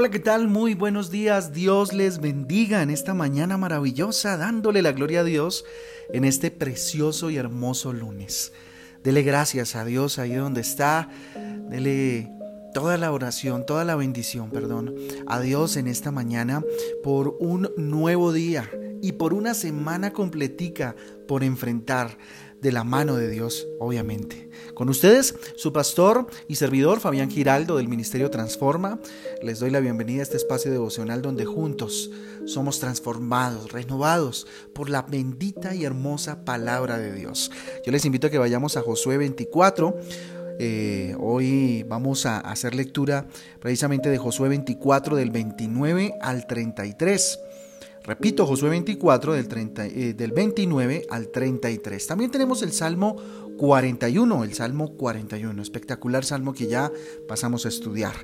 Hola, ¿qué tal? Muy buenos días. Dios les bendiga en esta mañana maravillosa, dándole la gloria a Dios en este precioso y hermoso lunes. Dele gracias a Dios ahí donde está. Dele toda la oración, toda la bendición, perdón, a Dios en esta mañana por un nuevo día y por una semana completica por enfrentar de la mano de Dios, obviamente. Con ustedes, su pastor y servidor Fabián Giraldo del Ministerio Transforma. Les doy la bienvenida a este espacio devocional donde juntos somos transformados, renovados por la bendita y hermosa palabra de Dios. Yo les invito a que vayamos a Josué 24. Eh, hoy vamos a hacer lectura precisamente de Josué 24 del 29 al 33. Repito, Josué 24 del, 30, eh, del 29 al 33. También tenemos el Salmo 41, el Salmo 41, espectacular salmo que ya pasamos a estudiar.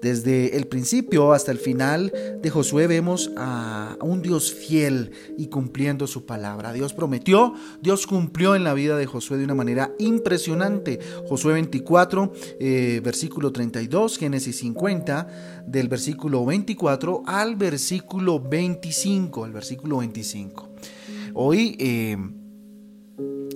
Desde el principio hasta el final de Josué vemos a un Dios fiel y cumpliendo su palabra. Dios prometió, Dios cumplió en la vida de Josué de una manera impresionante. Josué 24, eh, versículo 32, Génesis 50, del versículo 24 al versículo 25, el versículo 25. Hoy... Eh,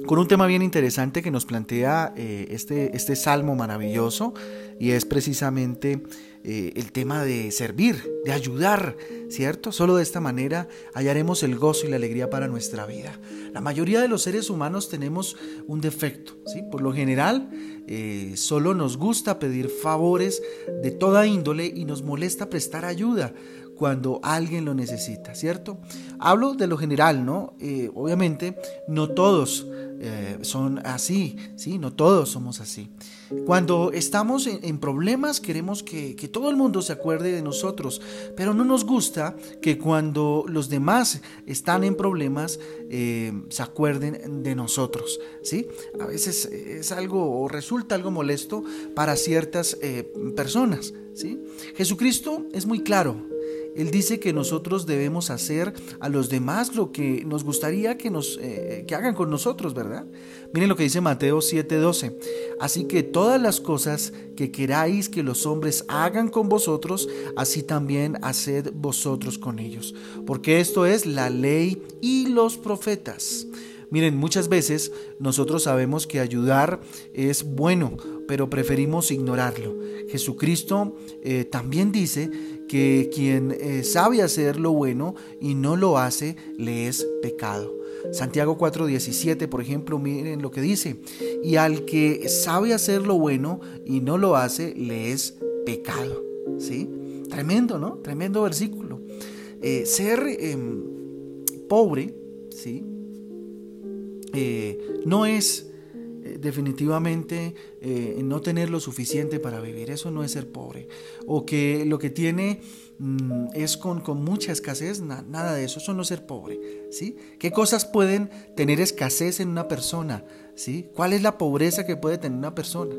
con un tema bien interesante que nos plantea eh, este, este salmo maravilloso y es precisamente eh, el tema de servir, de ayudar, ¿cierto? Solo de esta manera hallaremos el gozo y la alegría para nuestra vida. La mayoría de los seres humanos tenemos un defecto, ¿sí? Por lo general, eh, solo nos gusta pedir favores de toda índole y nos molesta prestar ayuda cuando alguien lo necesita, ¿cierto? Hablo de lo general, ¿no? Eh, obviamente, no todos eh, son así, ¿sí? No todos somos así. Cuando estamos en, problemas queremos que, todo el mundo se acuerde de nosotros, pero no nos gusta que cuando los demás están en problemas eh, se acuerden de nosotros, ¿sí? A veces es algo o resulta algo molesto para ciertas personas, ¿sí? Jesucristo es muy claro él dice que nosotros debemos hacer a los demás lo que nos gustaría que, nos, eh, que hagan con nosotros, ¿verdad? Miren lo que dice Mateo 7:12. Así que todas las cosas que queráis que los hombres hagan con vosotros, así también haced vosotros con ellos. Porque esto es la ley y los profetas. Miren, muchas veces nosotros sabemos que ayudar es bueno, pero preferimos ignorarlo. Jesucristo eh, también dice que quien eh, sabe hacer lo bueno y no lo hace, le es pecado. Santiago 4:17, por ejemplo, miren lo que dice, y al que sabe hacer lo bueno y no lo hace, le es pecado. ¿Sí? Tremendo, ¿no? Tremendo versículo. Eh, ser em, pobre, ¿sí? Eh, no es definitivamente eh, no tener lo suficiente para vivir. Eso no es ser pobre. O que lo que tiene mm, es con, con, mucha escasez, nada de eso. Eso no es ser pobre. ¿sí? ¿Qué cosas pueden tener escasez en una persona? ¿sí? ¿Cuál es la pobreza que puede tener una persona?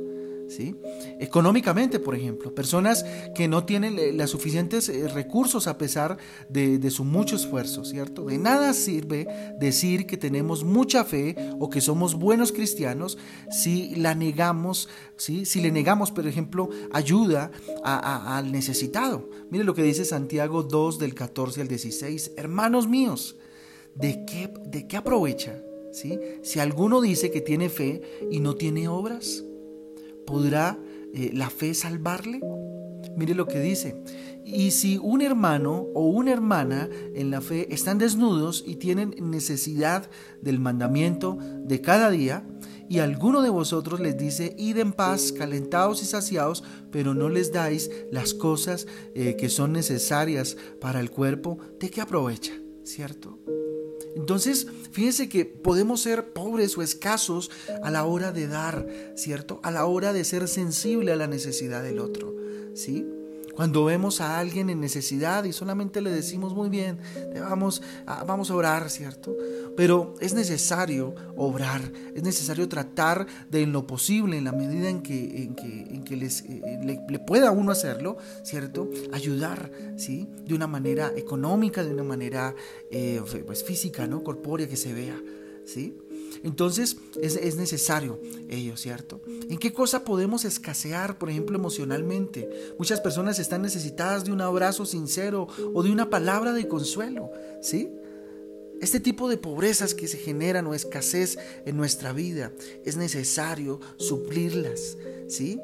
Económicamente, por ejemplo, personas que no tienen los suficientes eh, recursos a pesar de, su mucho esfuerzo, ¿cierto? De nada sirve decir que tenemos mucha fe o que somos buenos cristianos si la negamos. Si le negamos, por ejemplo, ayuda al necesitado. Mire lo que dice Santiago 2 del 14 al 16. Hermanos míos, ¿de qué, de qué aprovecha? ¿Sí? Si alguno dice que tiene fe y no tiene obras, ¿Podrá eh, la fe salvarle? Mire lo que dice. Y si un hermano o una hermana en la fe están desnudos y tienen necesidad del mandamiento de cada día, y alguno de vosotros les dice, id en paz, calentados y saciados, pero no les dais las cosas eh, que son necesarias para el cuerpo, ¿de qué aprovecha? ¿Cierto? Entonces, fíjense que podemos ser pobres o escasos a la hora de dar, ¿cierto? A la hora de ser sensible a la necesidad del otro, ¿sí? Cuando vemos a alguien en necesidad y solamente le decimos muy bien, vamos a, vamos a orar, ¿cierto? Pero es necesario obrar, es necesario tratar de en lo posible, en la medida en que, en que, en que les, eh, le, pueda uno hacerlo, ¿cierto? Ayudar, ¿sí? De una manera económica, de una manera eh, pues, física, ¿no? Corpórea que se vea, ¿sí? Entonces es, necesario ello, ¿cierto? ¿En qué cosa podemos escasear, por ejemplo, emocionalmente? Muchas personas están necesitadas de un abrazo sincero o de una palabra de consuelo, ¿sí? Este tipo de pobrezas que se generan o escasez en nuestra vida es necesario suplirlas, ¿sí?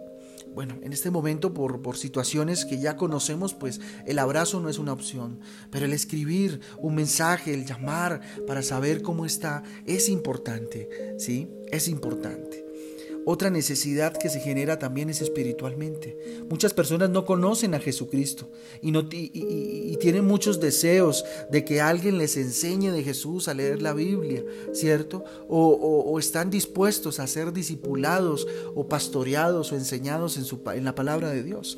Bueno, en este momento por, por, situaciones que ya conocemos, pues el abrazo no es una opción, pero el escribir un mensaje, el llamar para saber cómo está, es importante, ¿sí? Es importante. Otra necesidad que se genera también es espiritualmente. Muchas personas no conocen a Jesucristo y, no, y, tienen muchos deseos de que alguien les enseñe de Jesús a leer la Biblia, ¿cierto? O, están dispuestos a ser discipulados o pastoreados o enseñados en, su, en la palabra de Dios.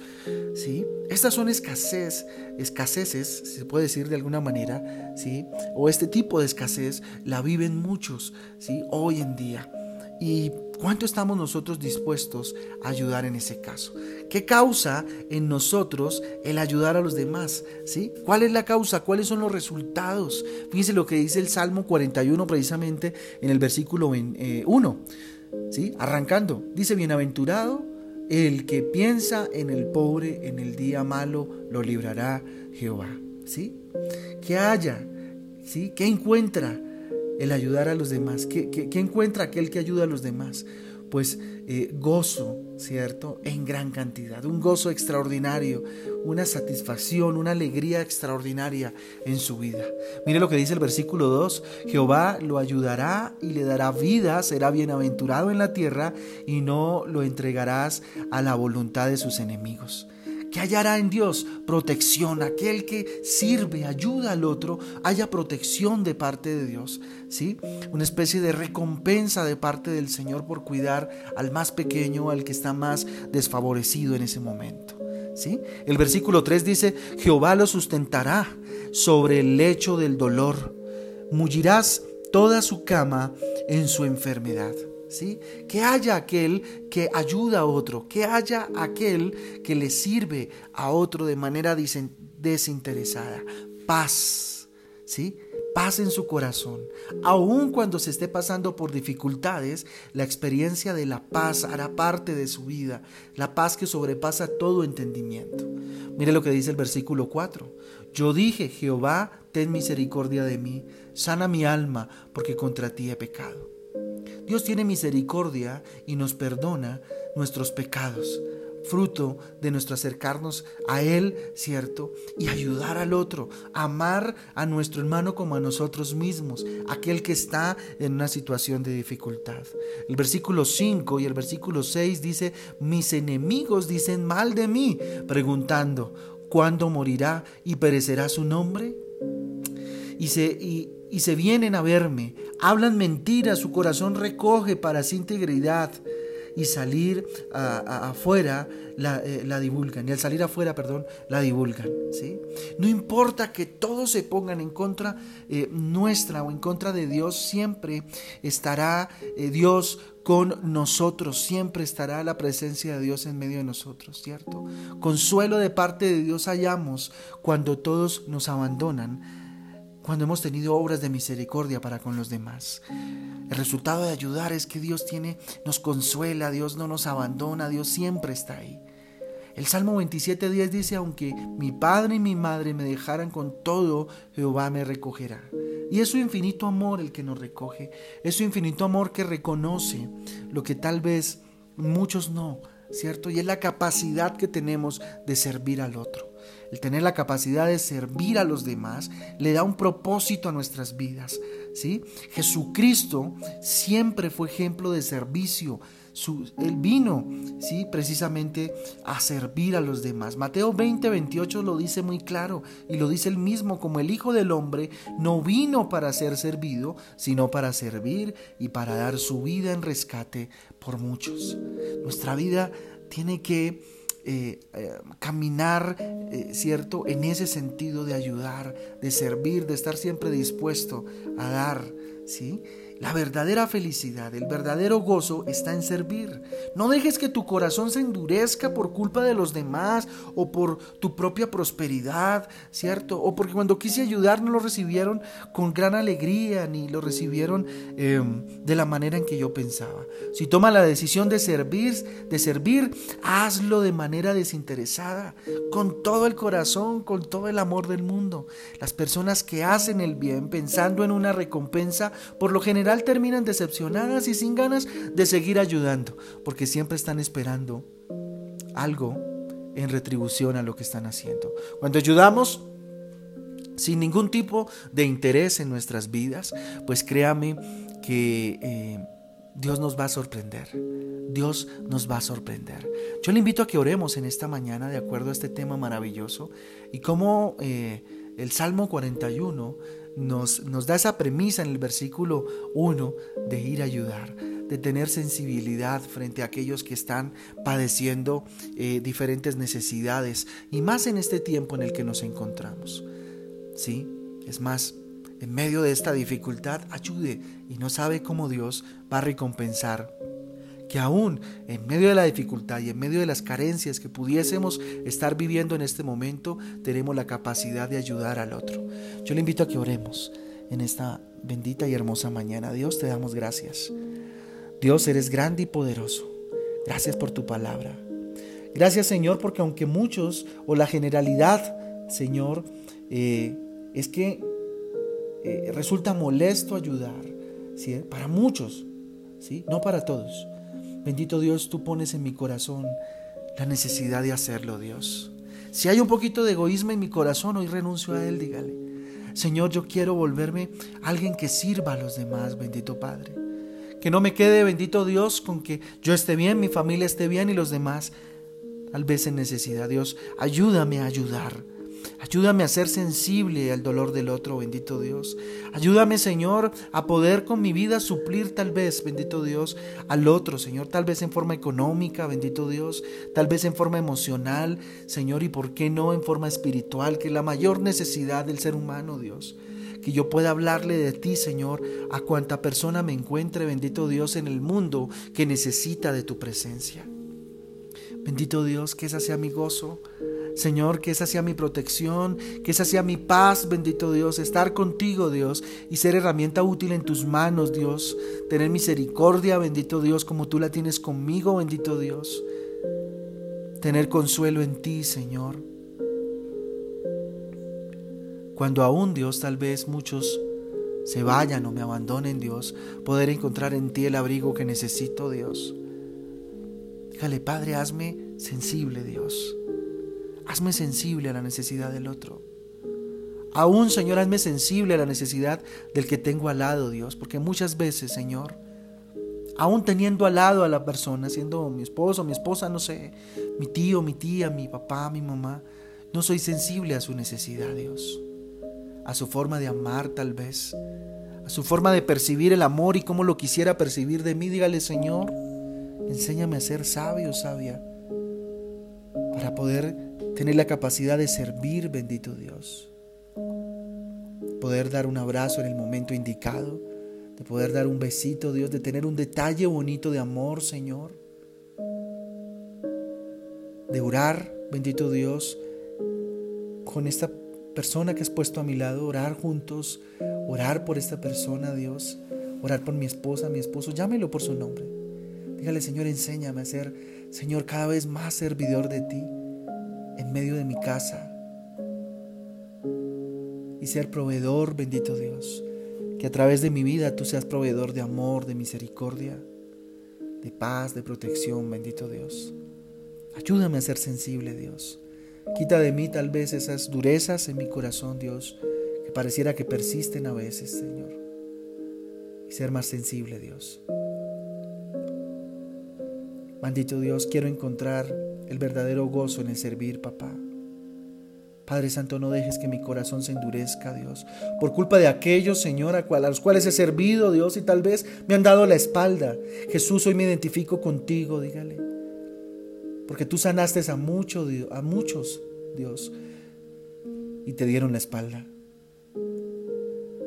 ¿sí? Estas son escasez, escaseces, se puede decir de alguna manera, ¿sí? o este tipo de escasez la viven muchos ¿sí? hoy en día. ¿Y cuánto estamos nosotros dispuestos a ayudar en ese caso? ¿Qué causa en nosotros el ayudar a los demás? ¿Sí? ¿Cuál es la causa? ¿Cuáles son los resultados? Fíjense lo que dice el Salmo 41 precisamente en el versículo 1. Eh, ¿Sí? Arrancando, dice, bienaventurado el que piensa en el pobre en el día malo, lo librará Jehová. ¿Sí? Que haya, ¿sí? Que encuentra el ayudar a los demás. ¿Qué, encuentra aquel que ayuda a los demás? Pues eh, gozo, ¿cierto? En gran cantidad, un gozo extraordinario, una satisfacción, una alegría extraordinaria en su vida. Mire lo que dice el versículo 2, Jehová lo ayudará y le dará vida, será bienaventurado en la tierra y no lo entregarás a la voluntad de sus enemigos que hallará en Dios protección, aquel que sirve, ayuda al otro, haya protección de parte de Dios, ¿sí? Una especie de recompensa de parte del Señor por cuidar al más pequeño, al que está más desfavorecido en ese momento, ¿sí? El versículo 3 dice, Jehová lo sustentará sobre el lecho del dolor, mullirás toda su cama en su enfermedad. Que haya aquel que ayuda a otro, que haya aquel que le sirve a otro de manera desinteresada. Paz, ¿sí? Paz en su corazón. Aun cuando se esté pasando por dificultades, la experiencia de la paz hará parte de su vida, la paz que sobrepasa todo entendimiento. Mire lo que dice el versículo 4. Yo dije, Jehová, ten misericordia de mí, sana mi alma, porque contra ti he pecado. Dios tiene misericordia y nos perdona nuestros pecados, fruto de nuestro acercarnos a Él, ¿cierto? Y ayudar al otro, amar a nuestro hermano como a nosotros mismos, aquel que está en una situación de dificultad. El versículo 5 y el versículo 6 dice, mis enemigos dicen mal de mí, preguntando, ¿cuándo morirá y perecerá su nombre? Y se, y, y se vienen a verme, hablan mentiras, su corazón recoge para su integridad y salir afuera eh, la, divulgan. Y al salir afuera, perdón, la divulgan. ¿sí? No importa que todos se pongan en contra eh, nuestra o en contra de Dios, siempre estará eh, Dios con nosotros, siempre estará la presencia de Dios en medio de nosotros, ¿cierto? Consuelo de parte de Dios hallamos cuando todos nos abandonan cuando hemos tenido obras de misericordia para con los demás. El resultado de ayudar es que Dios tiene, nos consuela, Dios no nos abandona, Dios siempre está ahí. El Salmo 27.10 dice, aunque mi padre y mi madre me dejaran con todo, Jehová me recogerá. Y es su infinito amor el que nos recoge, es su infinito amor que reconoce lo que tal vez muchos no, ¿cierto? Y es la capacidad que tenemos de servir al otro. El tener la capacidad de servir a los demás le da un propósito a nuestras vidas, ¿sí? Jesucristo siempre fue ejemplo de servicio. Su, él vino, ¿sí? Precisamente a servir a los demás. Mateo 20, 28 lo dice muy claro y lo dice él mismo, como el Hijo del Hombre no vino para ser servido, sino para servir y para dar su vida en rescate por muchos. Nuestra vida tiene que eh, eh, caminar, eh, ¿cierto? En ese sentido de ayudar, de servir, de estar siempre dispuesto a dar, ¿sí? La verdadera felicidad, el verdadero gozo está en servir. No dejes que tu corazón se endurezca por culpa de los demás o por tu propia prosperidad, ¿cierto? O porque cuando quise ayudar no lo recibieron con gran alegría ni lo recibieron em, de la manera en que yo pensaba. Si toma la decisión de servir, de servir, hazlo de manera desinteresada, con todo el corazón, con todo el amor del mundo. Las personas que hacen el bien pensando en una recompensa, por lo general terminan decepcionadas y sin ganas de seguir ayudando, porque siempre están esperando algo en retribución a lo que están haciendo. Cuando ayudamos sin ningún tipo de interés en nuestras vidas, pues créame que eh, Dios nos va a sorprender. Dios nos va a sorprender. Yo le invito a que oremos en esta mañana de acuerdo a este tema maravilloso y como eh, el Salmo 41 nos, nos da esa premisa en el versículo 1 de ir a ayudar, de tener sensibilidad frente a aquellos que están padeciendo eh, diferentes necesidades y más en este tiempo en el que nos encontramos. ¿Sí? Es más, en medio de esta dificultad, ayude y no sabe cómo Dios va a recompensar que aún en medio de la dificultad y en medio de las carencias que pudiésemos estar viviendo en este momento, tenemos la capacidad de ayudar al otro. Yo le invito a que oremos en esta bendita y hermosa mañana. Dios, te damos gracias. Dios, eres grande y poderoso. Gracias por tu palabra. Gracias, Señor, porque aunque muchos o la generalidad, Señor, eh, es que eh, resulta molesto ayudar, ¿sí? para muchos, ¿sí? no para todos. Bendito Dios, tú pones en mi corazón la necesidad de hacerlo, Dios. Si hay un poquito de egoísmo en mi corazón, hoy renuncio a él, dígale. Señor, yo quiero volverme alguien que sirva a los demás, bendito Padre. Que no me quede, bendito Dios, con que yo esté bien, mi familia esté bien y los demás tal vez en necesidad. Dios, ayúdame a ayudar. Ayúdame a ser sensible al dolor del otro, bendito Dios. Ayúdame, Señor, a poder con mi vida suplir tal vez, bendito Dios, al otro, Señor, tal vez en forma económica, bendito Dios, tal vez en forma emocional, Señor, y por qué no en forma espiritual, que es la mayor necesidad del ser humano, Dios que yo pueda hablarle de ti, Señor, a cuanta persona me encuentre, bendito Dios, en el mundo que necesita de tu presencia. Bendito Dios, que esa sea mi gozo, Señor, que esa sea mi protección, que esa sea mi paz, bendito Dios, estar contigo, Dios, y ser herramienta útil en tus manos, Dios. Tener misericordia, bendito Dios, como tú la tienes conmigo, bendito Dios. Tener consuelo en ti, Señor. Cuando aún, Dios, tal vez muchos se vayan o me abandonen, Dios, poder encontrar en ti el abrigo que necesito, Dios. Dígale, Padre, hazme sensible, Dios. Hazme sensible a la necesidad del otro. Aún, Señor, hazme sensible a la necesidad del que tengo al lado, Dios, porque muchas veces, Señor, aún teniendo al lado a la persona, siendo mi esposo, mi esposa, no sé, mi tío, mi tía, mi papá, mi mamá, no soy sensible a su necesidad, Dios, a su forma de amar tal vez, a su forma de percibir el amor y cómo lo quisiera percibir de mí. Dígale, Señor, enséñame a ser sabio, sabia, para poder tener la capacidad de servir, bendito Dios. Poder dar un abrazo en el momento indicado, de poder dar un besito, Dios, de tener un detalle bonito de amor, Señor. De orar, bendito Dios, con esta persona que has puesto a mi lado, orar juntos, orar por esta persona, Dios, orar por mi esposa, mi esposo, llámelo por su nombre. Dígale, Señor, enséñame a ser, Señor, cada vez más servidor de ti en medio de mi casa y ser proveedor, bendito Dios. Que a través de mi vida tú seas proveedor de amor, de misericordia, de paz, de protección, bendito Dios. Ayúdame a ser sensible, Dios. Quita de mí tal vez esas durezas en mi corazón, Dios, que pareciera que persisten a veces, Señor. Y ser más sensible, Dios. Bendito Dios, quiero encontrar el verdadero gozo en el servir, papá. Padre Santo, no dejes que mi corazón se endurezca, Dios, por culpa de aquellos, Señor, a, los cuales he servido, Dios, y tal vez me han dado la espalda. Jesús, hoy me identifico contigo, dígale. Porque tú sanaste a, a muchos, Dios, y te dieron la espalda.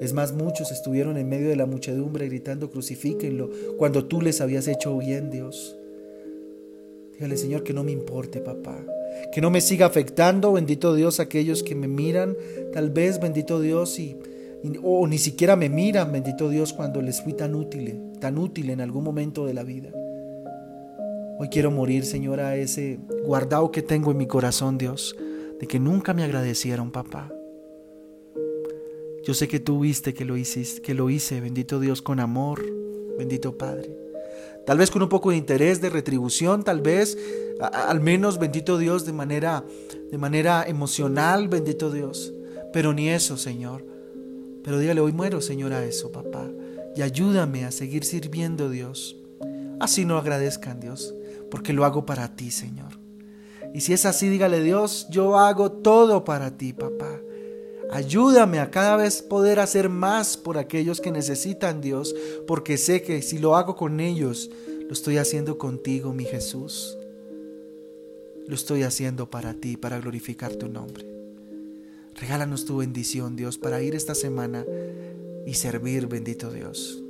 Es más, muchos estuvieron en medio de la muchedumbre gritando, crucifíquenlo, cuando tú les habías hecho bien, Dios. Dígale, Señor, que no me importe, papá. Que no me siga afectando, bendito Dios, aquellos que me miran, tal vez, bendito Dios, y, o ni siquiera me miran, bendito Dios, cuando les fui tan útil, tan útil en algún momento de la vida. Hoy quiero morir, Señor, a ese guardado que tengo en mi corazón, Dios, de que nunca me agradecieron, papá. Yo sé que tú viste que lo hiciste, que lo hice, bendito Dios, con amor, bendito Padre. Tal vez con un poco de interés, de retribución, tal vez, al menos, bendito Dios, de manera, de manera emocional, bendito Dios. Pero ni eso, Señor. Pero dígale, hoy muero, Señor, a eso, papá. Y ayúdame a seguir sirviendo, Dios. Así no agradezcan, Dios, porque lo hago para ti, Señor. Y si es así, dígale, Dios, yo hago todo para ti, papá. Ayúdame a cada vez poder hacer más por aquellos que necesitan Dios, porque sé que si lo hago con ellos, lo estoy haciendo contigo, mi Jesús. Lo estoy haciendo para ti, para glorificar tu nombre. Regálanos tu bendición, Dios, para ir esta semana y servir, bendito Dios.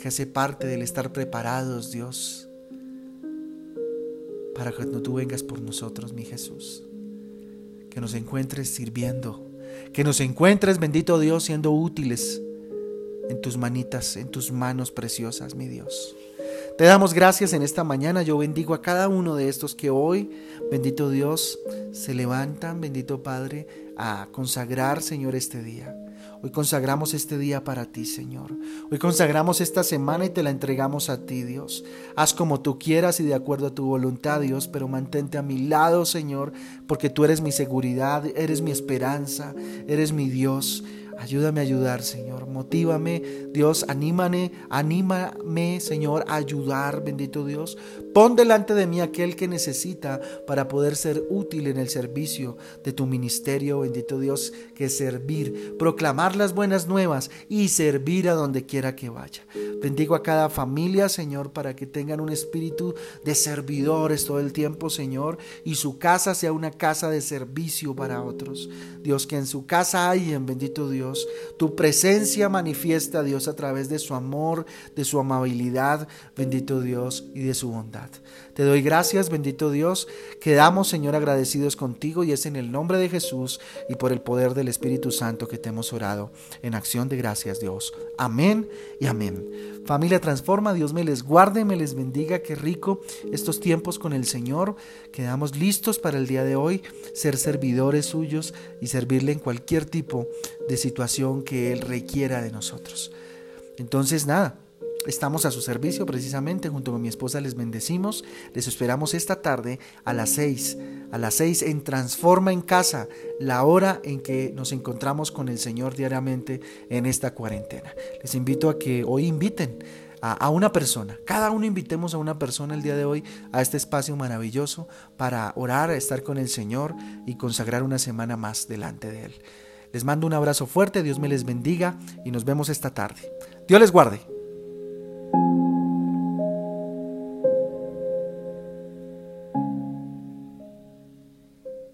Que hace parte del estar preparados, Dios, para cuando tú vengas por nosotros, mi Jesús. Que nos encuentres sirviendo que nos encuentres, bendito Dios, siendo útiles en tus manitas, en tus manos preciosas, mi Dios. Te damos gracias en esta mañana. Yo bendigo a cada uno de estos que hoy, bendito Dios, se levantan, bendito Padre, a consagrar, Señor, este día. Hoy consagramos este día para ti, Señor. Hoy consagramos esta semana y te la entregamos a ti, Dios. Haz como tú quieras y de acuerdo a tu voluntad, Dios, pero mantente a mi lado, Señor, porque tú eres mi seguridad, eres mi esperanza, eres mi Dios. Ayúdame a ayudar, Señor. Motívame, Dios, anímame, anímame, Señor, a ayudar, bendito Dios. Pon delante de mí aquel que necesita para poder ser útil en el servicio de tu ministerio, bendito Dios, que servir, proclamar las buenas nuevas y servir a donde quiera que vaya. Bendigo a cada familia, Señor, para que tengan un espíritu de servidores todo el tiempo, Señor, y su casa sea una casa de servicio para otros. Dios, que en su casa hay, en bendito Dios, tu presencia manifiesta, Dios, a través de su amor, de su amabilidad, bendito Dios, y de su bondad. Te doy gracias, bendito Dios. Quedamos, Señor, agradecidos contigo y es en el nombre de Jesús y por el poder del Espíritu Santo que te hemos orado en acción de gracias, Dios. Amén y amén. Familia Transforma, Dios me les guarde, me les bendiga, qué rico estos tiempos con el Señor. Quedamos listos para el día de hoy, ser servidores suyos y servirle en cualquier tipo de situación que Él requiera de nosotros. Entonces, nada, Estamos a su servicio precisamente, junto con mi esposa les bendecimos, les esperamos esta tarde a las 6, a las 6 en Transforma en Casa, la hora en que nos encontramos con el Señor diariamente en esta cuarentena. Les invito a que hoy inviten a, una persona. Cada uno invitemos a una persona el día de hoy a este espacio maravilloso para orar, estar con el Señor y consagrar una semana más delante de Él. Les mando un abrazo fuerte, Dios me les bendiga y nos vemos esta tarde. Dios les guarde.